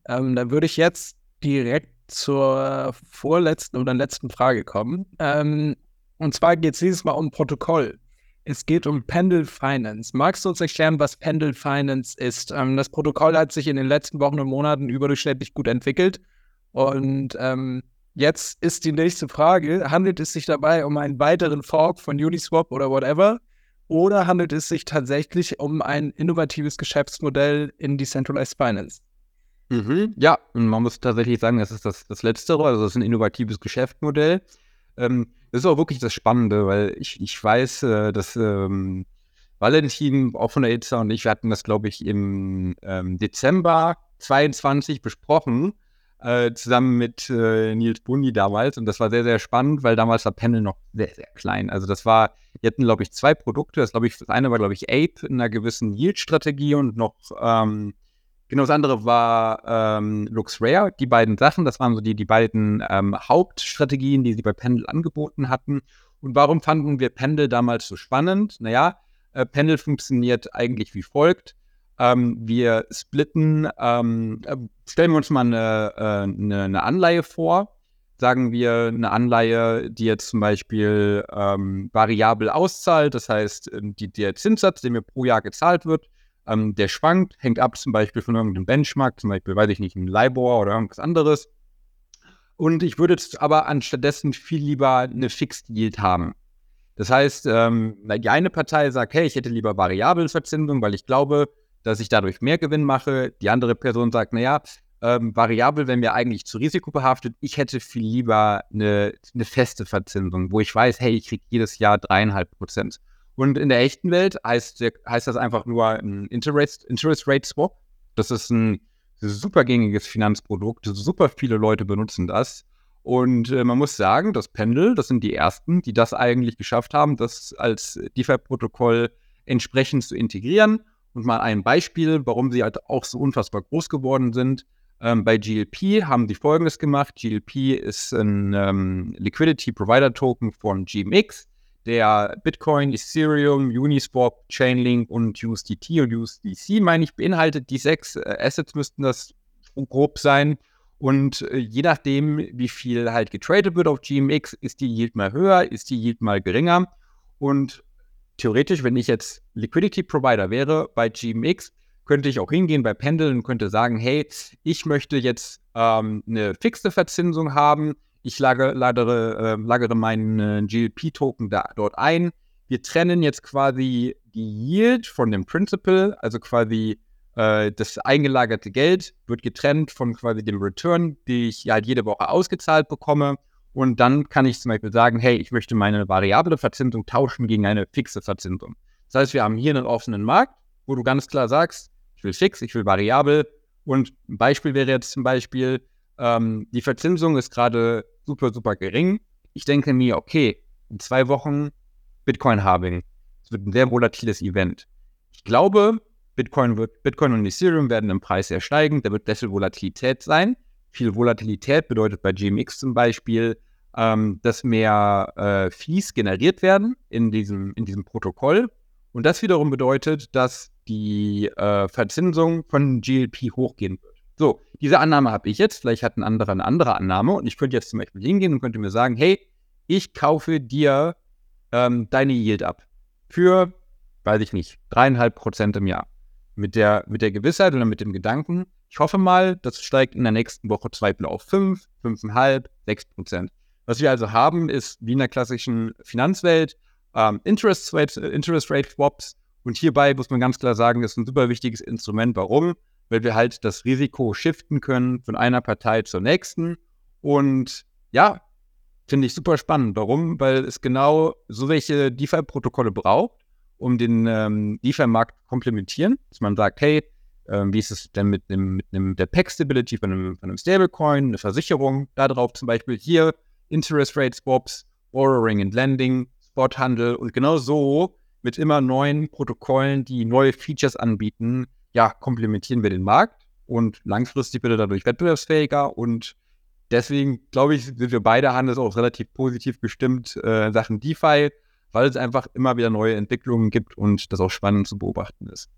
Ähm, dann würde ich jetzt direkt zur vorletzten oder letzten Frage kommen. Ähm, und zwar geht es dieses Mal um Protokoll. Es geht um Pendle Finance. Magst du uns erklären, was Pendle Finance ist? Ähm, das Protokoll hat sich in den letzten Wochen und Monaten überdurchschnittlich gut entwickelt. Und ähm, jetzt ist die nächste Frage: Handelt es sich dabei um einen weiteren Fork von Uniswap oder whatever? Oder handelt es sich tatsächlich um ein innovatives Geschäftsmodell in Decentralized Finance? Mhm, ja, und man muss tatsächlich sagen, das ist das, das Letztere, also das ist ein innovatives Geschäftsmodell. Ähm, das ist auch wirklich das Spannende, weil ich, ich weiß, äh, dass ähm, Valentin, auch von der ITSA und ich, wir hatten das, glaube ich, im ähm, Dezember 22 besprochen, äh, zusammen mit äh, Nils Bundi damals. Und das war sehr, sehr spannend, weil damals war Panel noch sehr, sehr klein. Also das war, die hatten, glaube ich, zwei Produkte. Das, glaube ich, das eine war, glaube ich, Ape in einer gewissen Yield-Strategie und noch ähm, Genau, das andere war ähm, Lux Rare. Die beiden Sachen, das waren so die, die beiden ähm, Hauptstrategien, die sie bei Pendel angeboten hatten. Und warum fanden wir Pendel damals so spannend? Naja, äh, Pendel funktioniert eigentlich wie folgt. Ähm, wir splitten, ähm, äh, stellen wir uns mal eine, äh, eine, eine, Anleihe vor. Sagen wir eine Anleihe, die jetzt zum Beispiel ähm, variabel auszahlt, das heißt, die, der Zinssatz, der mir pro Jahr gezahlt wird, ähm, der schwankt, hängt ab zum Beispiel von irgendeinem Benchmark, zum Beispiel, weiß ich nicht, ein LIBOR oder irgendwas anderes. Und ich würde jetzt aber anstattdessen viel lieber eine Fixed Yield haben. Das heißt, ähm, die eine Partei sagt, hey, ich hätte lieber Variabelverzinsung, weil ich glaube, dass ich dadurch mehr Gewinn mache. Die andere Person sagt, naja, ähm, variabel wäre mir eigentlich zu risikobehaftet. Ich hätte viel lieber eine, eine feste Verzinsung, wo ich weiß, hey, ich kriege jedes Jahr dreieinhalb Prozent. Und in der echten Welt heißt, heißt das einfach nur ein Interest, Interest Rate Swap. Das ist ein super gängiges Finanzprodukt. Super viele Leute benutzen das. Und äh, man muss sagen, das Pendel, das sind die ersten, die das eigentlich geschafft haben, das als DeFi-Protokoll entsprechend zu integrieren. Und mal ein Beispiel, warum sie halt auch so unfassbar groß geworden sind. Ähm, bei GLP haben sie folgendes gemacht. GLP ist ein ähm, Liquidity Provider Token von GMX der Bitcoin, Ethereum, Uniswap, Chainlink und USDT und USDC, meine ich, beinhaltet. Die sechs äh, Assets müssten das grob sein. Und äh, je nachdem, wie viel halt getradet wird auf GMX, ist die Yield mal höher, ist die Yield mal geringer. Und theoretisch, wenn ich jetzt Liquidity Provider wäre bei GMX, könnte ich auch hingehen bei Pendel und könnte sagen, hey, ich möchte jetzt ähm, eine fixe Verzinsung haben ich lagere, lagere, äh, lagere meinen äh, GLP-Token dort ein. Wir trennen jetzt quasi die Yield von dem Principal, also quasi äh, das eingelagerte Geld wird getrennt von quasi dem Return, den ich halt jede Woche ausgezahlt bekomme. Und dann kann ich zum Beispiel sagen, hey, ich möchte meine variable Verzinsung tauschen gegen eine fixe Verzinsung. Das heißt, wir haben hier einen offenen Markt, wo du ganz klar sagst, ich will fix, ich will variabel. Und ein Beispiel wäre jetzt zum Beispiel, ähm, die Verzinsung ist gerade super, super gering. Ich denke mir, okay, in zwei Wochen Bitcoin-Halving. Es wird ein sehr volatiles Event. Ich glaube, Bitcoin, wird, Bitcoin und Ethereum werden im Preis sehr steigen. Da wird sehr Volatilität sein. Viel Volatilität bedeutet bei GMX zum Beispiel, ähm, dass mehr äh, Fees generiert werden in diesem, in diesem Protokoll. Und das wiederum bedeutet, dass die äh, Verzinsung von GLP hochgehen wird. So, diese Annahme habe ich jetzt. Vielleicht hat ein anderer eine andere Annahme. Und ich könnte jetzt zum Beispiel hingehen und könnte mir sagen, hey, ich kaufe dir ähm, deine Yield ab. Für, weiß ich nicht, dreieinhalb Prozent im Jahr. Mit der, mit der Gewissheit oder mit dem Gedanken, ich hoffe mal, das steigt in der nächsten Woche Beispiel auf 5, 5,5, 6 Prozent. Was wir also haben, ist wie in der klassischen Finanzwelt ähm, Interest, Rate, Interest Rate Swaps. Und hierbei muss man ganz klar sagen, das ist ein super wichtiges Instrument. Warum? Weil wir halt das Risiko shiften können von einer Partei zur nächsten. Und ja, finde ich super spannend. Warum? Weil es genau so welche DeFi-Protokolle braucht, um den ähm, DeFi-Markt komplementieren. Dass man sagt, hey, ähm, wie ist es denn mit dem, mit der Pack-Stability von einem, von einem Stablecoin, eine Versicherung, da drauf zum Beispiel hier Interest Rate Swaps, Borrowing and Lending, Spothandel und genau so mit immer neuen Protokollen, die neue Features anbieten, ja, komplementieren wir den Markt und langfristig wird er dadurch wettbewerbsfähiger und deswegen, glaube ich, sind wir beide Handels auch relativ positiv gestimmt äh, in Sachen DeFi, weil es einfach immer wieder neue Entwicklungen gibt und das auch spannend zu beobachten ist.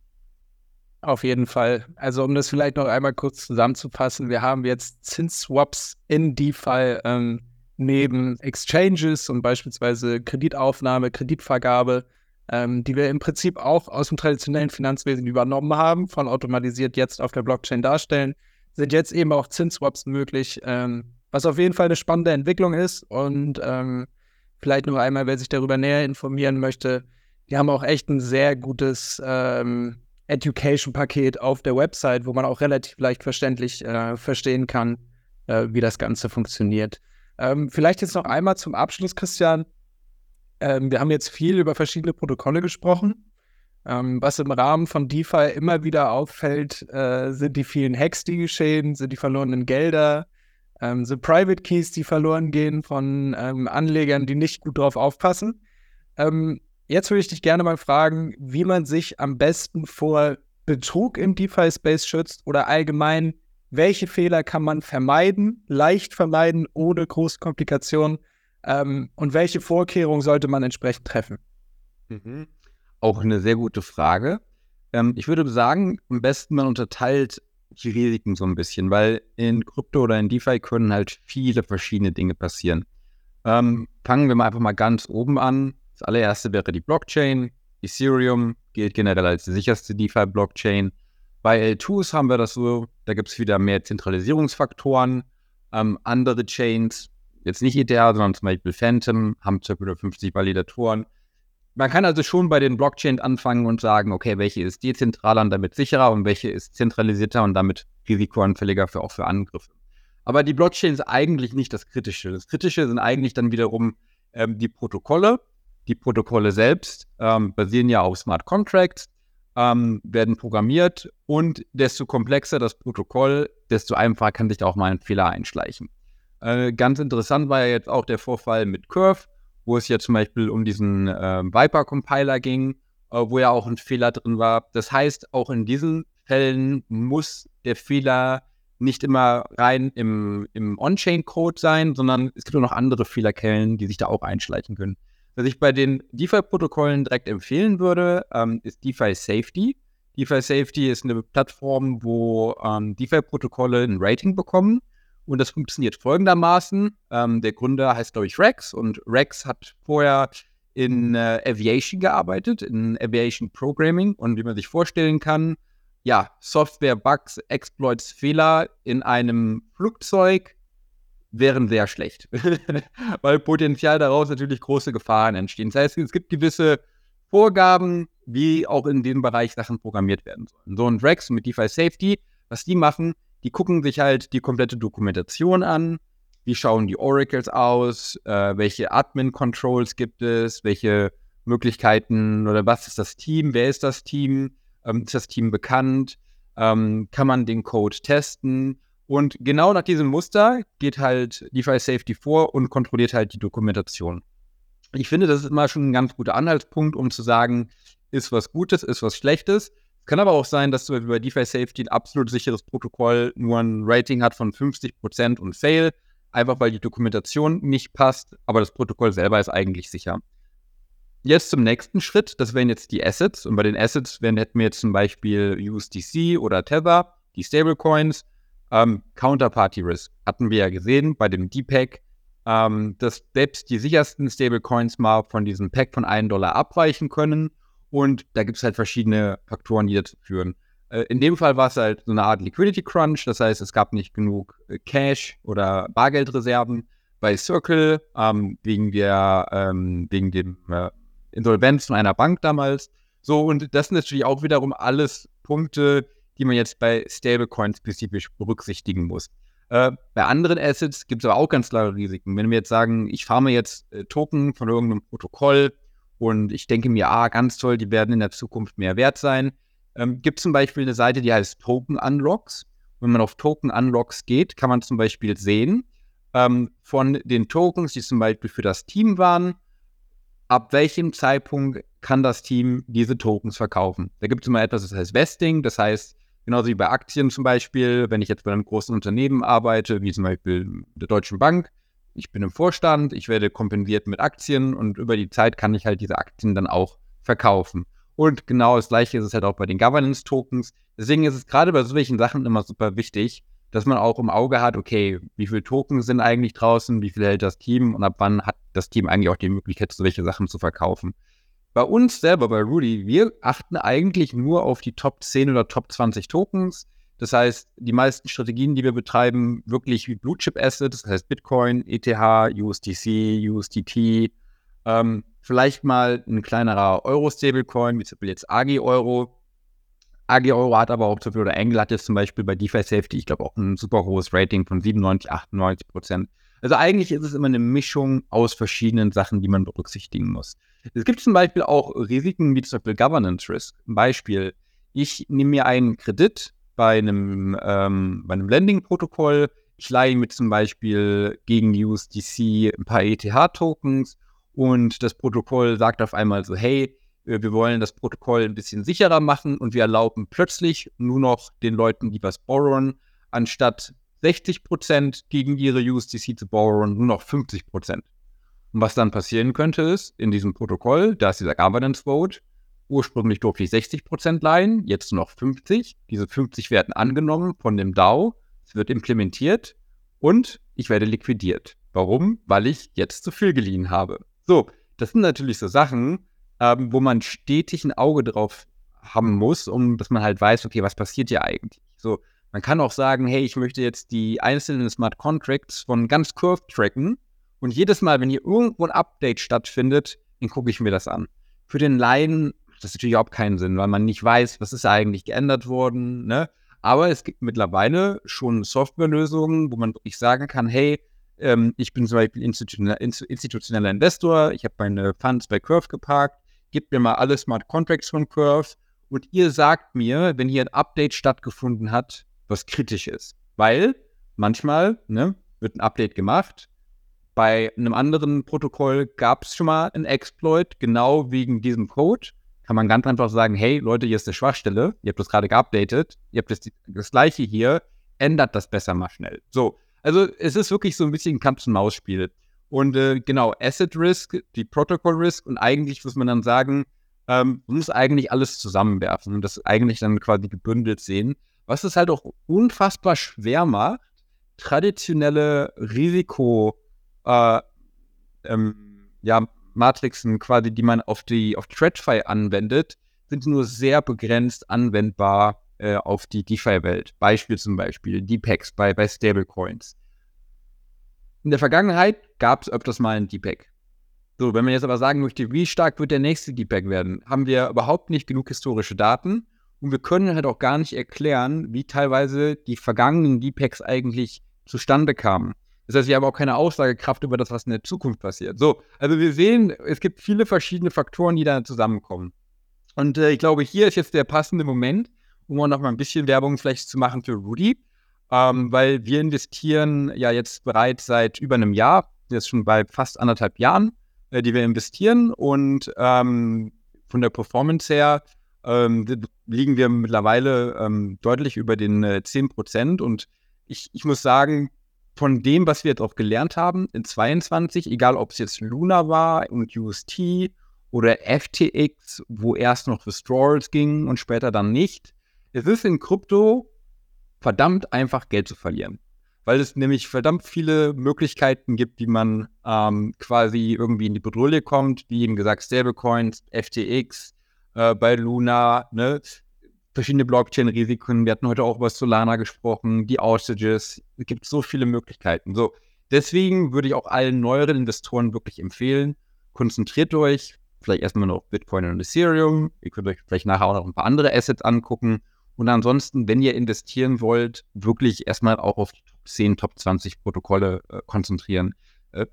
Auf jeden Fall. Also um das vielleicht noch einmal kurz zusammenzufassen, wir haben jetzt Zinsswaps in DeFi ähm, neben Exchanges und beispielsweise Kreditaufnahme, Kreditvergabe ähm, die wir im Prinzip auch aus dem traditionellen Finanzwesen übernommen haben, von automatisiert jetzt auf der Blockchain darstellen, sind jetzt eben auch Zinsswaps möglich, ähm, was auf jeden Fall eine spannende Entwicklung ist. Und ähm, vielleicht nur einmal, wer sich darüber näher informieren möchte, die haben auch echt ein sehr gutes ähm, Education-Paket auf der Website, wo man auch relativ leicht verständlich äh, verstehen kann, äh, wie das Ganze funktioniert. Ähm, vielleicht jetzt noch einmal zum Abschluss, Christian. Ähm, wir haben jetzt viel über verschiedene Protokolle gesprochen. Ähm, was im Rahmen von DeFi immer wieder auffällt, äh, sind die vielen Hacks, die geschehen, sind die verlorenen Gelder, ähm, sind Private Keys, die verloren gehen von ähm, Anlegern, die nicht gut drauf aufpassen. Ähm, jetzt würde ich dich gerne mal fragen, wie man sich am besten vor Betrug im DeFi-Space schützt oder allgemein, welche Fehler kann man vermeiden, leicht vermeiden, ohne große Komplikationen ähm, und welche Vorkehrungen sollte man entsprechend treffen? Mhm. Auch eine sehr gute Frage. Ähm, ich würde sagen, am besten man unterteilt die Risiken so ein bisschen, weil in Krypto oder in DeFi können halt viele verschiedene Dinge passieren. Ähm, fangen wir mal einfach mal ganz oben an. Das allererste wäre die Blockchain. Ethereum gilt generell als die sicherste DeFi-Blockchain. Bei L2s haben wir das so, da gibt es wieder mehr Zentralisierungsfaktoren. Ähm, andere Chains, jetzt nicht ETH, sondern zum Beispiel Phantom, haben ca. 50 Validatoren man kann also schon bei den Blockchains anfangen und sagen, okay, welche ist dezentraler und damit sicherer und welche ist zentralisierter und damit risikoanfälliger für auch für Angriffe. Aber die Blockchain ist eigentlich nicht das Kritische. Das Kritische sind eigentlich dann wiederum ähm, die Protokolle. Die Protokolle selbst ähm, basieren ja auf Smart Contracts, ähm, werden programmiert und desto komplexer das Protokoll, desto einfacher kann sich da auch mal ein Fehler einschleichen. Äh, ganz interessant war ja jetzt auch der Vorfall mit Curve wo es ja zum Beispiel um diesen äh, Viper-Compiler ging, äh, wo ja auch ein Fehler drin war. Das heißt, auch in diesen Fällen muss der Fehler nicht immer rein im, im On-Chain-Code sein, sondern es gibt auch noch andere Fehlerquellen, die sich da auch einschleichen können. Was ich bei den DeFi-Protokollen direkt empfehlen würde, ähm, ist DeFi Safety. DeFi Safety ist eine Plattform, wo ähm, DeFi-Protokolle ein Rating bekommen. Und das funktioniert folgendermaßen. Ähm, der Gründer heißt, glaube ich, Rex und Rex hat vorher in äh, Aviation gearbeitet, in Aviation Programming und wie man sich vorstellen kann, ja, Software, Bugs, Exploits, Fehler in einem Flugzeug wären sehr schlecht, weil potenziell daraus natürlich große Gefahren entstehen. Das heißt, es gibt gewisse Vorgaben, wie auch in dem Bereich Sachen programmiert werden sollen. So und Rex mit DeFi Safety, was die machen, die gucken sich halt die komplette Dokumentation an. Wie schauen die Oracles aus? Äh, welche Admin-Controls gibt es? Welche Möglichkeiten oder was ist das Team? Wer ist das Team? Ähm, ist das Team bekannt? Ähm, kann man den Code testen? Und genau nach diesem Muster geht halt DeFi Safety vor und kontrolliert halt die Dokumentation. Ich finde, das ist immer schon ein ganz guter Anhaltspunkt, um zu sagen, ist was Gutes, ist was Schlechtes. Kann aber auch sein, dass du bei DeFi Safety ein absolut sicheres Protokoll nur ein Rating hat von 50% und Fail, einfach weil die Dokumentation nicht passt, aber das Protokoll selber ist eigentlich sicher. Jetzt zum nächsten Schritt, das wären jetzt die Assets und bei den Assets wären, hätten wir jetzt zum Beispiel USDC oder Tether, die Stablecoins, ähm, Counterparty Risk hatten wir ja gesehen bei dem DPEG, ähm, dass selbst die sichersten Stablecoins mal von diesem Pack von 1 Dollar abweichen können und da gibt es halt verschiedene Faktoren, die dazu führen. Äh, in dem Fall war es halt so eine Art Liquidity Crunch, das heißt, es gab nicht genug äh, Cash oder Bargeldreserven bei Circle ähm, wegen der ähm, wegen dem äh, Insolvenz von einer Bank damals. So, und das sind natürlich auch wiederum alles Punkte, die man jetzt bei Stablecoins spezifisch berücksichtigen muss. Äh, bei anderen Assets gibt es aber auch ganz klare Risiken. Wenn wir jetzt sagen, ich farme jetzt äh, Token von irgendeinem Protokoll, und ich denke mir, ah, ganz toll, die werden in der Zukunft mehr wert sein. Ähm, gibt zum Beispiel eine Seite, die heißt Token Unlocks. Wenn man auf Token Unlocks geht, kann man zum Beispiel sehen, ähm, von den Tokens, die zum Beispiel für das Team waren, ab welchem Zeitpunkt kann das Team diese Tokens verkaufen. Da gibt es immer etwas, das heißt Vesting, das heißt, genauso wie bei Aktien zum Beispiel, wenn ich jetzt bei einem großen Unternehmen arbeite, wie zum Beispiel der Deutschen Bank, ich bin im Vorstand, ich werde kompensiert mit Aktien und über die Zeit kann ich halt diese Aktien dann auch verkaufen. Und genau das gleiche ist es halt auch bei den Governance-Tokens. Deswegen ist es gerade bei solchen Sachen immer super wichtig, dass man auch im Auge hat, okay, wie viele Tokens sind eigentlich draußen, wie viel hält das Team und ab wann hat das Team eigentlich auch die Möglichkeit, solche Sachen zu verkaufen. Bei uns selber, bei Rudy, wir achten eigentlich nur auf die Top 10 oder Top 20 Tokens. Das heißt, die meisten Strategien, die wir betreiben, wirklich wie Blue Chip Assets, das heißt Bitcoin, ETH, USDC, USDT, ähm, vielleicht mal ein kleinerer Euro-Stablecoin, wie zum Beispiel jetzt AGI Euro. AG Euro hat aber auch zum Beispiel, oder Angle hat jetzt zum Beispiel bei DeFi Safety, ich glaube, auch ein super hohes Rating von 97, 98 Prozent. Also eigentlich ist es immer eine Mischung aus verschiedenen Sachen, die man berücksichtigen muss. Es gibt zum Beispiel auch Risiken wie zum Beispiel Governance Risk. Ein Beispiel, ich nehme mir einen Kredit bei einem, ähm, bei einem Lending-Protokoll, ich leihe mir zum Beispiel gegen USDC ein paar ETH-Tokens und das Protokoll sagt auf einmal so, hey, wir wollen das Protokoll ein bisschen sicherer machen und wir erlauben plötzlich nur noch den Leuten, die was borrowen, anstatt 60% gegen ihre USDC zu borrowen, nur noch 50% Und was dann passieren könnte, ist, in diesem Protokoll, da ist dieser Governance Vote, ursprünglich durfte ich 60% leihen, jetzt noch 50. Diese 50 werden angenommen von dem DAO, es wird implementiert und ich werde liquidiert. Warum? Weil ich jetzt zu viel geliehen habe. So, das sind natürlich so Sachen, ähm, wo man stetig ein Auge drauf haben muss, um dass man halt weiß, okay, was passiert hier eigentlich? So, man kann auch sagen, hey, ich möchte jetzt die einzelnen Smart Contracts von ganz Curve tracken und jedes Mal, wenn hier irgendwo ein Update stattfindet, dann gucke ich mir das an. Für den Laien macht das natürlich überhaupt keinen Sinn, weil man nicht weiß, was ist eigentlich geändert worden, ne? Aber es gibt mittlerweile schon Softwarelösungen, wo man wirklich sagen kann, hey, ähm, ich bin zum Beispiel institutioneller, institutioneller Investor, ich habe meine Funds bei Curve geparkt, gebt mir mal alle Smart Contracts von Curve und ihr sagt mir, wenn hier ein Update stattgefunden hat, was kritisch ist. Weil manchmal ne, wird ein Update gemacht. Bei einem anderen Protokoll gab es schon mal einen Exploit, genau wegen diesem Code. Kann man ganz einfach sagen, hey Leute, hier ist eine Schwachstelle, ihr habt das gerade geupdatet, ihr habt das, das gleiche hier, ändert das besser mal schnell. So, also es ist wirklich so ein bisschen ein Kampf-und-Maus-Spiel. Und äh, genau, Asset Risk, die Protocol Risk und eigentlich muss man dann sagen, ähm, man muss eigentlich alles zusammenwerfen und das eigentlich dann quasi gebündelt sehen, was es halt auch unfassbar schwer macht, traditionelle Risiko äh, ähm, ja, Matrixen quasi, die man auf die auf TradFi anwendet, sind nur sehr begrenzt anwendbar äh, auf die DeFi-Welt. Beispiel zum Beispiel DPEX bei, bei Stablecoins. In der Vergangenheit gab es öfters mal ein DPEG. So, wenn man jetzt aber sagen möchte, wie stark wird der nächste DPEG werden, haben wir überhaupt nicht genug historische Daten und wir können halt auch gar nicht erklären, wie teilweise die vergangenen DPEGs eigentlich zustande kamen. Das heißt, wir haben auch keine Aussagekraft über das, was in der Zukunft passiert. So, also wir sehen, es gibt viele verschiedene Faktoren, die da zusammenkommen. Und äh, ich glaube, hier ist jetzt der passende Moment, um auch noch mal ein bisschen Werbung vielleicht zu machen für Rudy. Ähm, weil wir investieren ja jetzt bereits seit über einem Jahr, jetzt schon bei fast anderthalb Jahren, äh, die wir investieren und ähm, von der Performance her ähm, liegen wir mittlerweile ähm, deutlich über den äh, 10 Prozent und ich, ich muss sagen, von dem, was wir jetzt auch gelernt haben in 22, egal ob es jetzt Luna war und UST oder FTX, wo erst noch Withdrawals gingen und später dann nicht, es ist in Krypto verdammt einfach Geld zu verlieren. Weil es nämlich verdammt viele Möglichkeiten gibt, wie man ähm, quasi irgendwie in die Bedrohung kommt, wie eben gesagt, Stablecoins, FTX, äh, bei Luna, ne? Verschiedene Blockchain-Risiken. Wir hatten heute auch über Solana gesprochen, die Outages. Es gibt so viele Möglichkeiten. So, deswegen würde ich auch allen neueren Investoren wirklich empfehlen, konzentriert euch vielleicht erstmal noch auf Bitcoin und Ethereum. Ihr könnt euch vielleicht nachher auch noch ein paar andere Assets angucken und ansonsten, wenn ihr investieren wollt, wirklich erstmal auch auf die Top 10, Top 20 Protokolle äh, konzentrieren. Äh,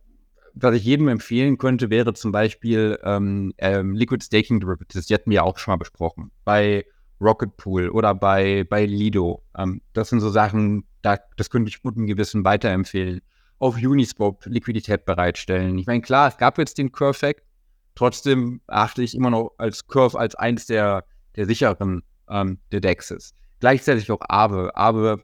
was ich jedem empfehlen könnte, wäre zum Beispiel ähm, ähm, Liquid Staking Derivatives. Die hatten wir auch schon mal besprochen. Bei Rocket Pool oder bei, bei Lido. Ähm, das sind so Sachen, da, das könnte ich guten Gewissen weiterempfehlen. Auf Uniswap Liquidität bereitstellen. Ich meine, klar, es gab jetzt den Curve-Hack. Trotzdem achte ich immer noch als Curve als eins der, der sicheren ähm, der Dexes. Gleichzeitig auch Aave. Aave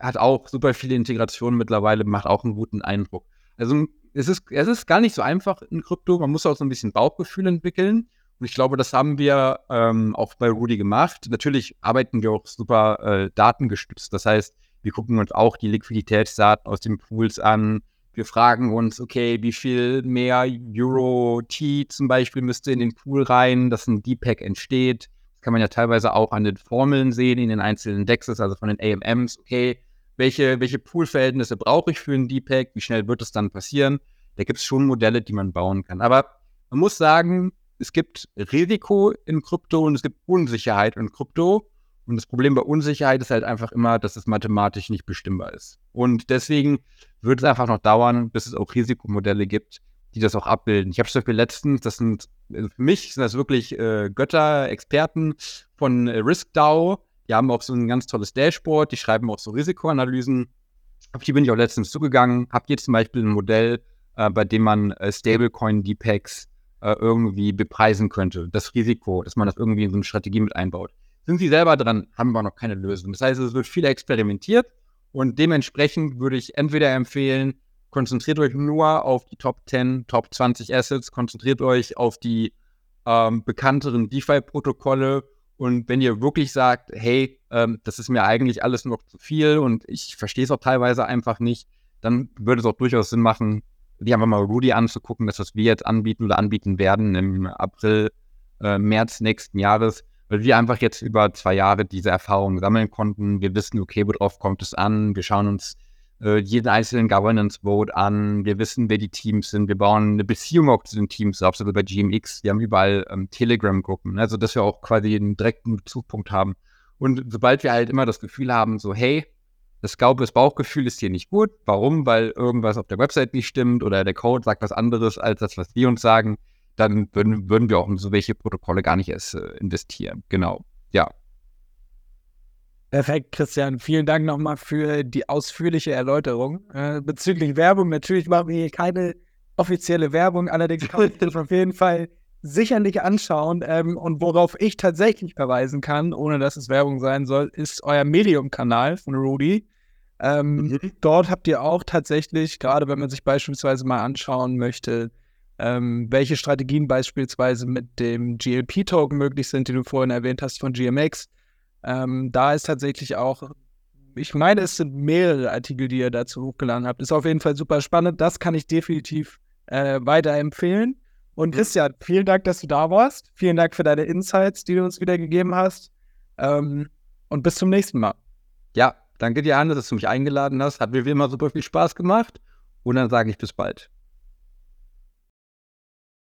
hat auch super viele Integrationen mittlerweile, macht auch einen guten Eindruck. Also es ist, es ist gar nicht so einfach in Krypto. Man muss auch so ein bisschen Bauchgefühl entwickeln. Und ich glaube, das haben wir ähm, auch bei Rudy gemacht. Natürlich arbeiten wir auch super äh, datengestützt. Das heißt, wir gucken uns auch die Liquiditätsdaten aus den Pools an. Wir fragen uns, okay, wie viel mehr Euro T zum Beispiel müsste in den Pool rein, dass ein DPEG entsteht kann man ja teilweise auch an den Formeln sehen, in den einzelnen Dexes, also von den AMMs. Okay, welche, welche Poolverhältnisse brauche ich für ein DPEG? Wie schnell wird es dann passieren? Da gibt es schon Modelle, die man bauen kann. Aber man muss sagen, es gibt Risiko in Krypto und es gibt Unsicherheit in Krypto. Und das Problem bei Unsicherheit ist halt einfach immer, dass es mathematisch nicht bestimmbar ist. Und deswegen wird es einfach noch dauern, bis es auch Risikomodelle gibt, die das auch abbilden. Ich habe zum Beispiel letztens, das sind also für mich sind das wirklich äh, Götter, Experten von äh, RiskDAO. Die haben auch so ein ganz tolles Dashboard, die schreiben auch so Risikoanalysen. Auf die bin ich auch letztens zugegangen. Habt ihr zum Beispiel ein Modell, äh, bei dem man äh, Stablecoin-Depegs äh, irgendwie bepreisen könnte? Das Risiko, dass man das irgendwie in so eine Strategie mit einbaut. Sind sie selber dran, haben wir noch keine Lösung. Das heißt, es wird viel experimentiert und dementsprechend würde ich entweder empfehlen, konzentriert euch nur auf die Top 10, Top 20 Assets, konzentriert euch auf die ähm, bekannteren DeFi-Protokolle und wenn ihr wirklich sagt, hey, ähm, das ist mir eigentlich alles noch zu viel und ich verstehe es auch teilweise einfach nicht, dann würde es auch durchaus Sinn machen, die einfach mal Rudy anzugucken, das, was wir jetzt anbieten oder anbieten werden im April, äh, März nächsten Jahres, weil wir einfach jetzt über zwei Jahre diese Erfahrungen sammeln konnten. Wir wissen, okay, worauf kommt es an? Wir schauen uns äh, jeden einzelnen Governance-Vote an. Wir wissen, wer die Teams sind. Wir bauen eine Beziehung auch zu den Teams auf, sogar bei GMX. Wir haben überall ähm, Telegram-Gruppen, ne? also dass wir auch quasi einen direkten Bezugpunkt haben. Und sobald wir halt immer das Gefühl haben, so, hey, das, Glaube, das Bauchgefühl ist hier nicht gut. Warum? Weil irgendwas auf der Website nicht stimmt oder der Code sagt was anderes als das, was wir uns sagen dann würden, würden wir auch in so welche Protokolle gar nicht erst äh, investieren. Genau. Ja. Perfekt, Christian. Vielen Dank nochmal für die ausführliche Erläuterung. Äh, bezüglich Werbung, natürlich machen wir hier keine offizielle Werbung, allerdings kann ich das auf jeden Fall sicherlich anschauen. Ähm, und worauf ich tatsächlich verweisen kann, ohne dass es Werbung sein soll, ist euer Medium-Kanal von Rudy. Ähm, mhm. Dort habt ihr auch tatsächlich, gerade wenn man sich beispielsweise mal anschauen möchte, ähm, welche Strategien beispielsweise mit dem GLP-Token möglich sind, den du vorhin erwähnt hast von GMX. Ähm, da ist tatsächlich auch, ich meine, es sind mehrere Artikel, die ihr dazu hochgeladen habt. Ist auf jeden Fall super spannend. Das kann ich definitiv äh, weiterempfehlen. Und Christian, vielen Dank, dass du da warst. Vielen Dank für deine Insights, die du uns wieder gegeben hast. Ähm, und bis zum nächsten Mal. Ja, danke dir, Hannes, dass du mich eingeladen hast. Hat mir wie immer super viel Spaß gemacht. Und dann sage ich bis bald.